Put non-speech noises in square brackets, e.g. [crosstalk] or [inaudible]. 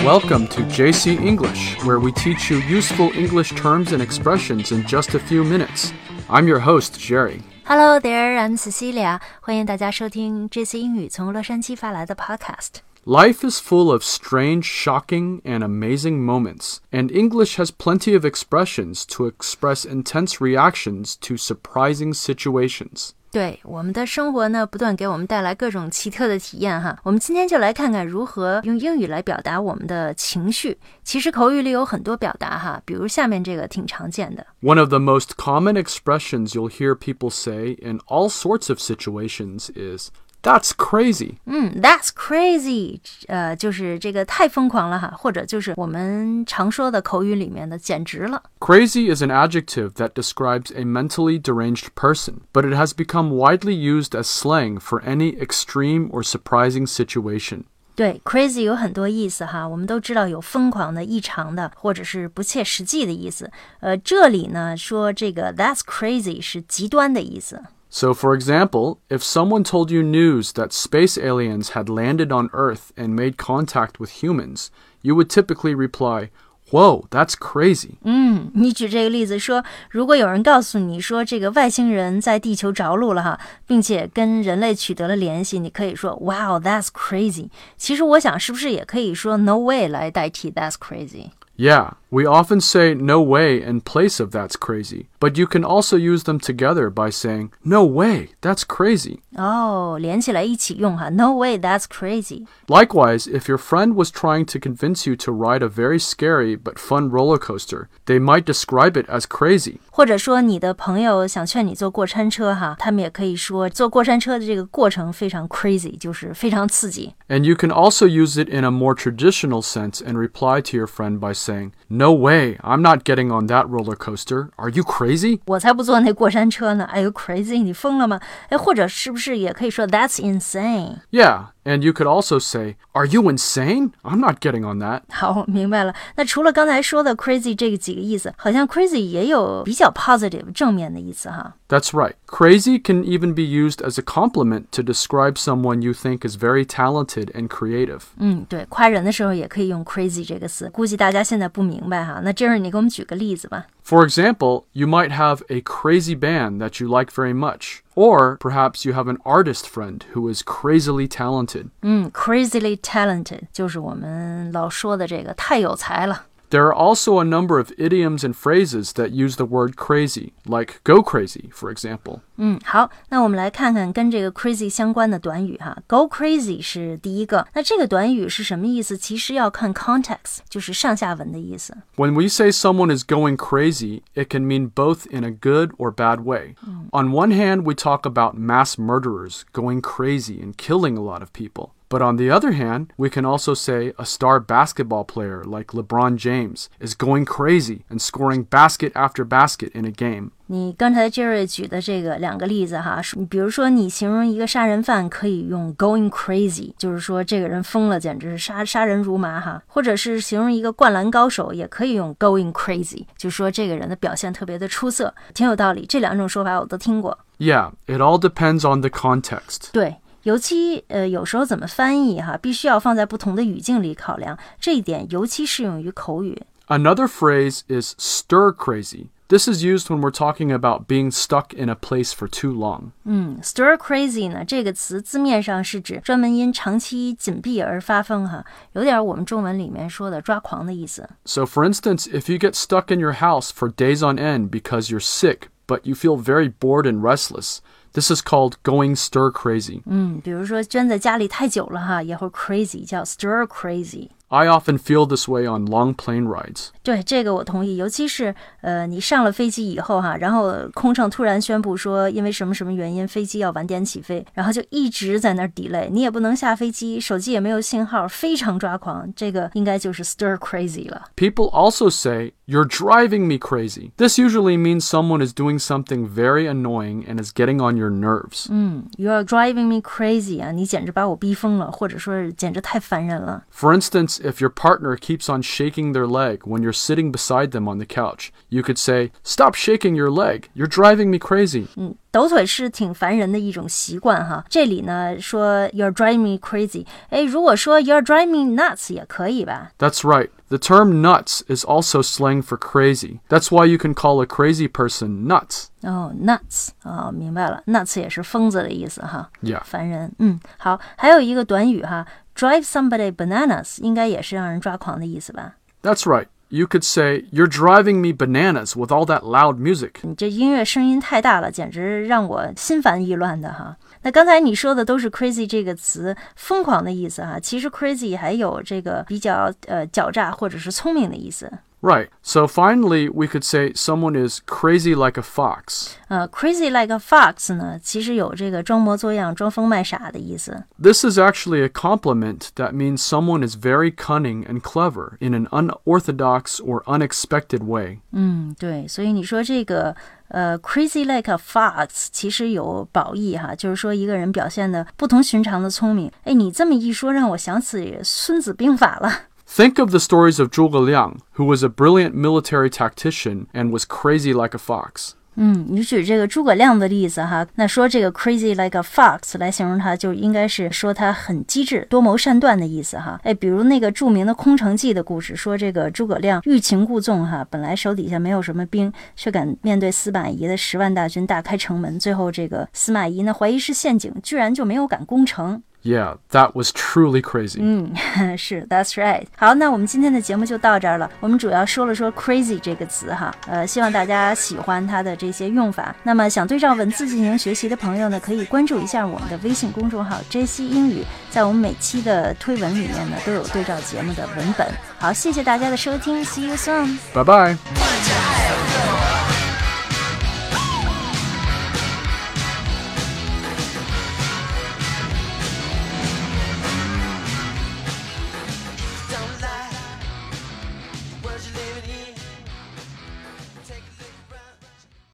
Welcome to JC English, where we teach you useful English terms and expressions in just a few minutes. I'm your host, Jerry. Hello there, I'm Cecilia. 欢迎大家收听这次英语从洛杉矶发来的 Podcast。 Life is full of strange, shocking, and amazing moments, and English has plenty of expressions to express intense reactions to surprising situations. 对我们的生活呢，不断给我们带来各种奇特的体验哈。我们今天就来看看如何用英语来表达我们的情绪。其实口语里有很多表达哈，比如下面这个挺常见的。 One of the most common expressions you'll hear people say in all sorts of situations is, That's crazy. 嗯，That's crazy，呃，就是这个太疯狂了哈，或者就是我们常说的口语里面的简直了。 Crazy is an adjective that describes a mentally deranged person, but it has become widely used as slang for any extreme or surprising situation. 对，crazy 有很多意思哈，我们都知道有疯狂的、异常的，或者是不切实际的意思。呃，这里呢说这个 That's crazy 是极端的意思。 So, for example, if someone told you news that space aliens had landed on Earth and made contact with humans, you would typically reply, Whoa, that's crazy. 嗯，你举这个例子说，如果有人告诉你说这个外星人在地球着陆了哈，并且跟人类取得了联系，你可以说 Wow, that's crazy。其实我想是不是也可以说 No way 来代替 That's crazy？ Yeah, we often say no way in place of that's crazy, but you can also use them together by saying, No way, that's crazy. 哦，连起来一起用哈，No way, that's crazy。 Likewise, if your friend was trying to convince you to ride a very scary but fun roller coaster, they might describe it as crazy. 或者说你的朋友想劝你坐过山车哈，他们也可以说坐过山车的这个过程非常 crazy，就是非常刺激。 And you can also use it in a more traditional sense and reply to your friend by saying, No way, I'm not getting on that roller coaster. Are you crazy? 我才不坐那过山车呢！Are you crazy？你疯了吗？哎，或者是不是也可以说 That's insane？ Yeah, and you could also say, Are you insane? I'm not getting on that. [laughs] 好，明白了。那除了刚才说的 crazy 这个几个意思，好像 crazy 也有比较 positive 正面的意思哈。 That's right. Crazy can even be used as a compliment to describe someone you think is very talented and creative. 嗯，对，夸人的时候也可以用 crazy 这个词。估计大家现在不明白哈。那这儿你给我们举个例子吧。 For example, you might have a crazy band that you like very much, or perhaps you have an artist friend who is crazily talented. 嗯，crazily talented 就是我们老说的这个太有才了。 There are also a number of idioms and phrases that use the word crazy, like go crazy, for example. 嗯，好，那我们来看看跟这个 crazy 相关的短语哈。Go crazy 是第一个，那这个短语是什么意思？其实要看 context，就是上下文的意思。 When we say someone is going crazy, it can mean both in a good or bad way. On one hand, we talk about mass murderers going crazy and killing a lot of people. But on the other hand, we can also say a star basketball player like LeBron James is going crazy and scoring basket after basket in a game. 你刚才 Jerry 举的这个两个例子哈，是比如说你形容一个杀人犯可以用 going crazy，就是说这个人疯了，简直是杀杀人如麻哈；或者是形容一个灌篮高手，也可以用 going crazy，就是说这个人的表现特别的出色，挺有道理。这两种说法我都听过。 Yeah, it all depends on the context. 对， 尤其呃有时候怎么翻译哈，必须要放在不同的语境里考量，这一点尤其适用于口语。 Another phrase is stir crazy. This is used when we're talking about being stuck in a place for too long. 嗯，stir crazy 呢这个词字面上是指专门因长期紧闭而发疯哈，有点我们中文里面说的抓狂的意思。 So, for instance, if you get stuck in your house for days on end because you're sick, but you feel very bored and restless, this is called going stir crazy. 嗯，比如说圈在家里太久了哈，也会 crazy 叫 stir crazy。 I often feel this way on long plane rides. 对这个我同意，尤其是呃你上了飞机以后哈，然后空乘突然宣布说因为什么什么原因飞机要晚点起飞，然后就一直在那儿 delay，你也不能下飞机，手机也没有信号，非常抓狂。这个应该就是 stir crazy 了。 People also say, You're driving me crazy. This usually means someone is doing something very annoying and is getting on your nerves. 嗯，You are driving me crazy 啊，你简直把我逼疯了，或者说是简直太烦人了。 For instance, if your partner keeps on shaking their leg when you're sitting beside them on the couch. You could say, Stop shaking your leg. You're driving me crazy. 嗯，抖腿是挺烦人的一种习惯哈。这里呢说 You're driving me crazy，哎，如果说 You're driving me nuts 也可以吧？ That's right. The term nuts is also slang for crazy. That's why you can call a crazy person nuts. 哦、n u t s 哦，明白了，nuts 也是疯子的意思哈。 Yeah. 烦人。嗯，好，还有一个短语哈 ，drive somebody bananas，应该也是让人抓狂的意思吧？ That's right. You could say, You're driving me bananas with all that loud music. 你这音乐声音太大了，简直让我心烦意乱的哈。那刚才你说的都是 crazy 这个词，疯狂的意思哈。其实 crazy 还有这个比较呃狡诈或者是聪明的意思。 Right. So finally, we could say someone is crazy like a fox. 呃，crazy like a fox 呢，其实有这个装模作样、装疯卖傻的意思。 This is actually a compliment that means someone is very cunning and clever in an unorthodox or unexpected way. 嗯，对，所以你说这个呃，crazy like a fox，其实有褒义哈，就是说一个人表现的不同寻常的聪明。哎，你这么一说，让我想起《孙子兵法》了。 Think of the stories of Zhuge Liang, who was a brilliant military tactician and was crazy like a fox. 嗯，你举这个诸葛亮的例子哈，那说这个 crazy like a fox 来形容他，就应该是说他很机智、多谋善断的意思哈。哎，比如那个着名的空城计的故事，说这个诸葛亮欲擒故纵哈，本来手底下没有什么兵，却敢面对司马懿的十万大军大开城门，最后这个司马懿呢怀疑是陷阱，居然就没有敢攻城。 Yeah, that was truly crazy. 嗯，[laughs] 是，That's right。好，那我们今天的节目就到这儿了。我们主要说了说 crazy 这个词哈，呃，希望大家喜欢它的这些用法。那么想对照文字进行学习的朋友呢，可以关注一下我们的微信公众号 JC 英语，在我们每期的推文里面呢都有对照节目的文本。好，谢谢大家的收听，See you soon。Bye bye.